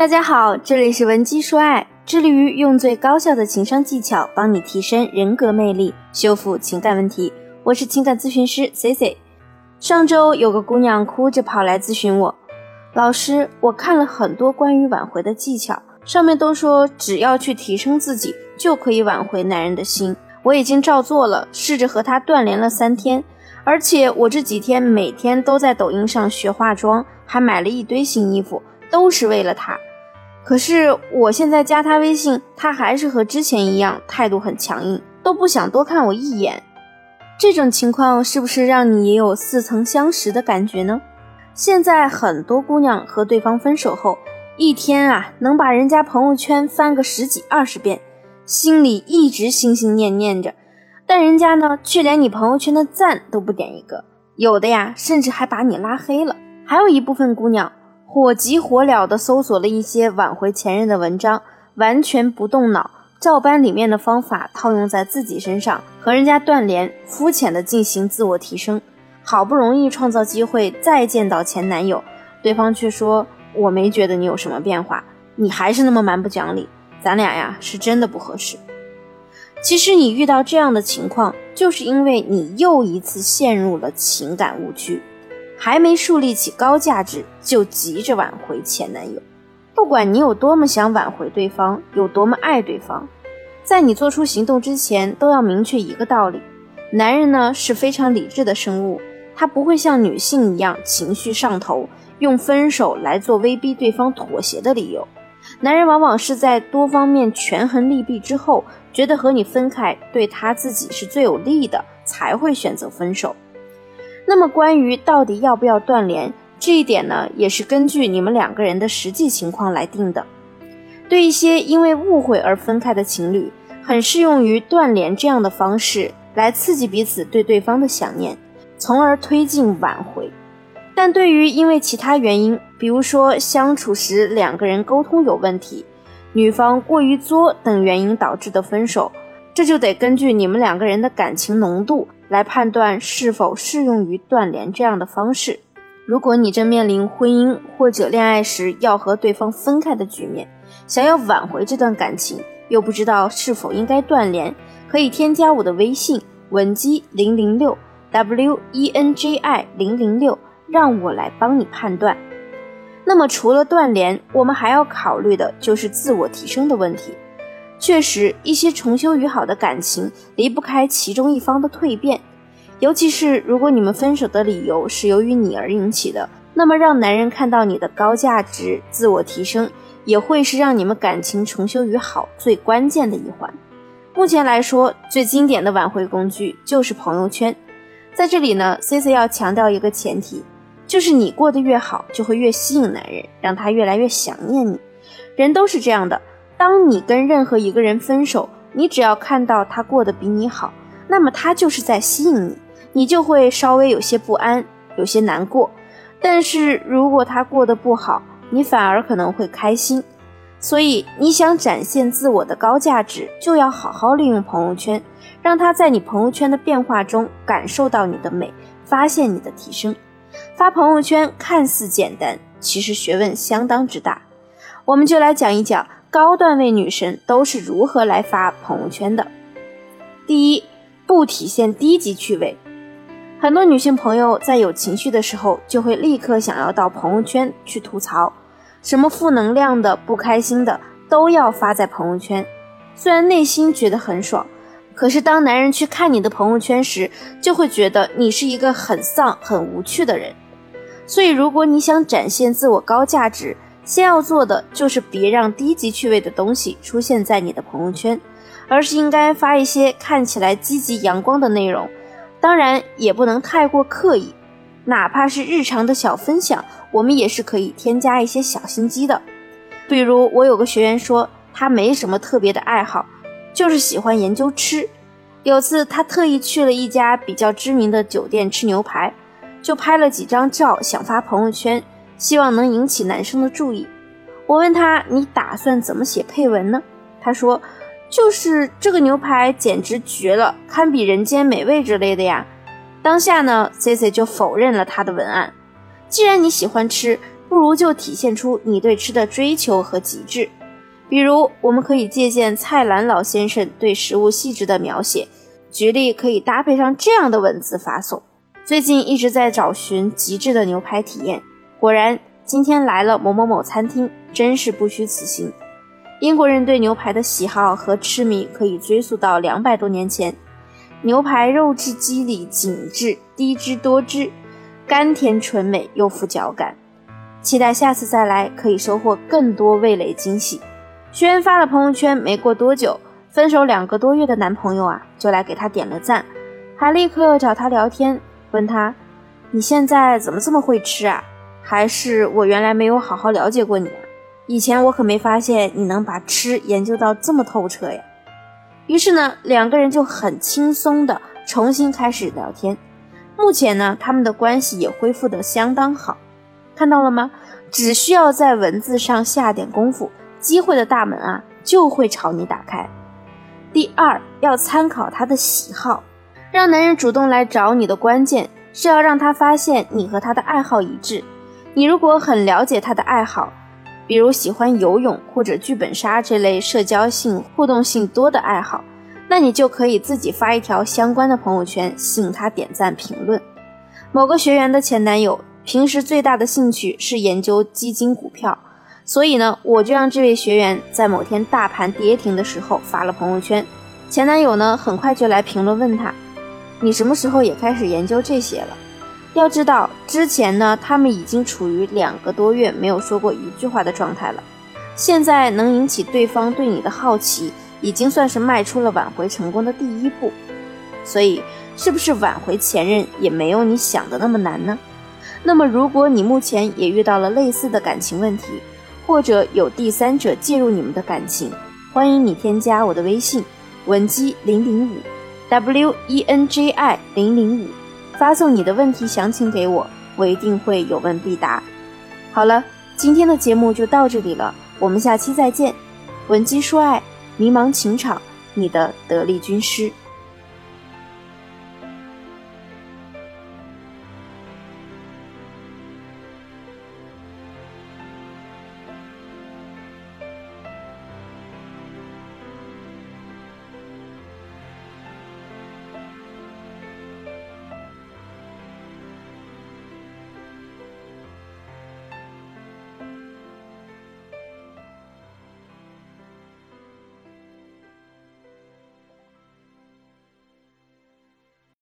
大家好，这里是文姬说爱，致力于用最高效的情商技巧帮你提升人格魅力，修复情感问题。我是情感咨询师 C C。上周有个姑娘哭着跑来咨询我，老师，我看了很多关于挽回的技巧，上面都说只要去提升自己就可以挽回男人的心。我已经照做了，试着和他断联了三天，而且我这几天每天都在抖音上学化妆，还买了一堆新衣服，都是为了他。可是我现在加他微信，他还是和之前一样，态度很强硬，都不想多看我一眼。这种情况是不是让你也有似曾相识的感觉呢？现在很多姑娘和对方分手后，一天啊能把人家朋友圈翻个十几二十遍，心里一直心心念念着，但人家呢却连你朋友圈的赞都不点一个，有的呀甚至还把你拉黑了。还有一部分姑娘。火急火燎地搜索了一些挽回前任的文章，完全不动脑，照搬里面的方法套用在自己身上，和人家断联，肤浅地进行自我提升。好不容易创造机会再见到前男友，对方却说：“我没觉得你有什么变化，你还是那么蛮不讲理，咱俩呀是真的不合适。”其实你遇到这样的情况，就是因为你又一次陷入了情感误区。还没树立起高价值，就急着挽回前男友。不管你有多么想挽回对方，有多么爱对方，在你做出行动之前，都要明确一个道理：男人呢是非常理智的生物，他不会像女性一样情绪上头，用分手来做威逼对方妥协的理由。男人往往是在多方面权衡利弊之后，觉得和你分开对他自己是最有利的，才会选择分手。那么，关于到底要不要断联这一点呢，也是根据你们两个人的实际情况来定的。对一些因为误会而分开的情侣，很适用于断联这样的方式来刺激彼此对对方的想念，从而推进挽回。但对于因为其他原因，比如说相处时两个人沟通有问题，女方过于作等原因导致的分手，这就得根据你们两个人的感情浓度。来判断是否适用于断联这样的方式。如果你正面临婚姻或者恋爱时要和对方分开的局面，想要挽回这段感情，又不知道是否应该断联，可以添加我的微信文姬零零六 w e n j i 零零六，让我来帮你判断。那么除了断联，我们还要考虑的就是自我提升的问题。确实，一些重修于好的感情离不开其中一方的蜕变，尤其是如果你们分手的理由是由于你而引起的，那么让男人看到你的高价值、自我提升，也会是让你们感情重修于好最关键的一环。目前来说，最经典的挽回工具就是朋友圈。在这里呢，C C 要强调一个前提，就是你过得越好，就会越吸引男人，让他越来越想念你。人都是这样的。当你跟任何一个人分手，你只要看到他过得比你好，那么他就是在吸引你，你就会稍微有些不安，有些难过。但是如果他过得不好，你反而可能会开心。所以你想展现自我的高价值，就要好好利用朋友圈，让他在你朋友圈的变化中感受到你的美，发现你的提升。发朋友圈看似简单，其实学问相当之大。我们就来讲一讲。高段位女神都是如何来发朋友圈的？第一，不体现低级趣味。很多女性朋友在有情绪的时候，就会立刻想要到朋友圈去吐槽，什么负能量的、不开心的都要发在朋友圈。虽然内心觉得很爽，可是当男人去看你的朋友圈时，就会觉得你是一个很丧、很无趣的人。所以，如果你想展现自我高价值，先要做的就是别让低级趣味的东西出现在你的朋友圈，而是应该发一些看起来积极阳光的内容。当然也不能太过刻意，哪怕是日常的小分享，我们也是可以添加一些小心机的。比如我有个学员说，他没什么特别的爱好，就是喜欢研究吃。有次他特意去了一家比较知名的酒店吃牛排，就拍了几张照想发朋友圈。希望能引起男生的注意。我问他：“你打算怎么写配文呢？”他说：“就是这个牛排简直绝了，堪比人间美味之类的呀。”当下呢，C C 就否认了他的文案。既然你喜欢吃，不如就体现出你对吃的追求和极致。比如，我们可以借鉴蔡澜老先生对食物细致的描写，举例可以搭配上这样的文字发送：最近一直在找寻极致的牛排体验，果然今天来了某某某餐厅，真是不虚此行。英国人对牛排的喜好和痴迷可以追溯到两百多年前，牛排肉质肌理紧致，低脂多汁，甘甜醇美又富嚼感。期待下次再来，可以收获更多味蕾惊喜。学员发了朋友圈，没过多久，分手两个多月的男朋友啊，就来给他点了赞，还立刻找他聊天，问他：“你现在怎么这么会吃啊？还是我原来没有好好了解过你？以前我可没发现你能把吃研究到这么透彻呀。”于是呢，两个人就很轻松的重新开始聊天。目前呢，他们的关系也恢复的相当好。看到了吗？只需要在文字上下点功夫。机会的大门啊，就会朝你打开。第二，要参考他的喜好，让男人主动来找你的关键是要让他发现你和他的爱好一致。你如果很了解他的爱好，比如喜欢游泳或者剧本杀这类社交性、互动性多的爱好，那你就可以自己发一条相关的朋友圈，吸引他点赞评论。某个学员的前男友平时最大的兴趣是研究基金股票。所以呢，我就让这位学员在某天大盘跌停的时候发了朋友圈，前男友呢很快就来评论问他，你什么时候也开始研究这些了？要知道之前呢，他们已经处于两个多月没有说过一句话的状态了，现在能引起对方对你的好奇，已经算是迈出了挽回成功的第一步。所以，是不是挽回前任也没有你想的那么难呢？那么，如果你目前也遇到了类似的感情问题，或者有第三者介入你们的感情，欢迎你添加我的微信文姬零零五，W E N J I 零零五，发送你的问题详情给我，我一定会有问必答。好了，今天的节目就到这里了，我们下期再见。文姬说爱，迷茫情场，你的得力军师。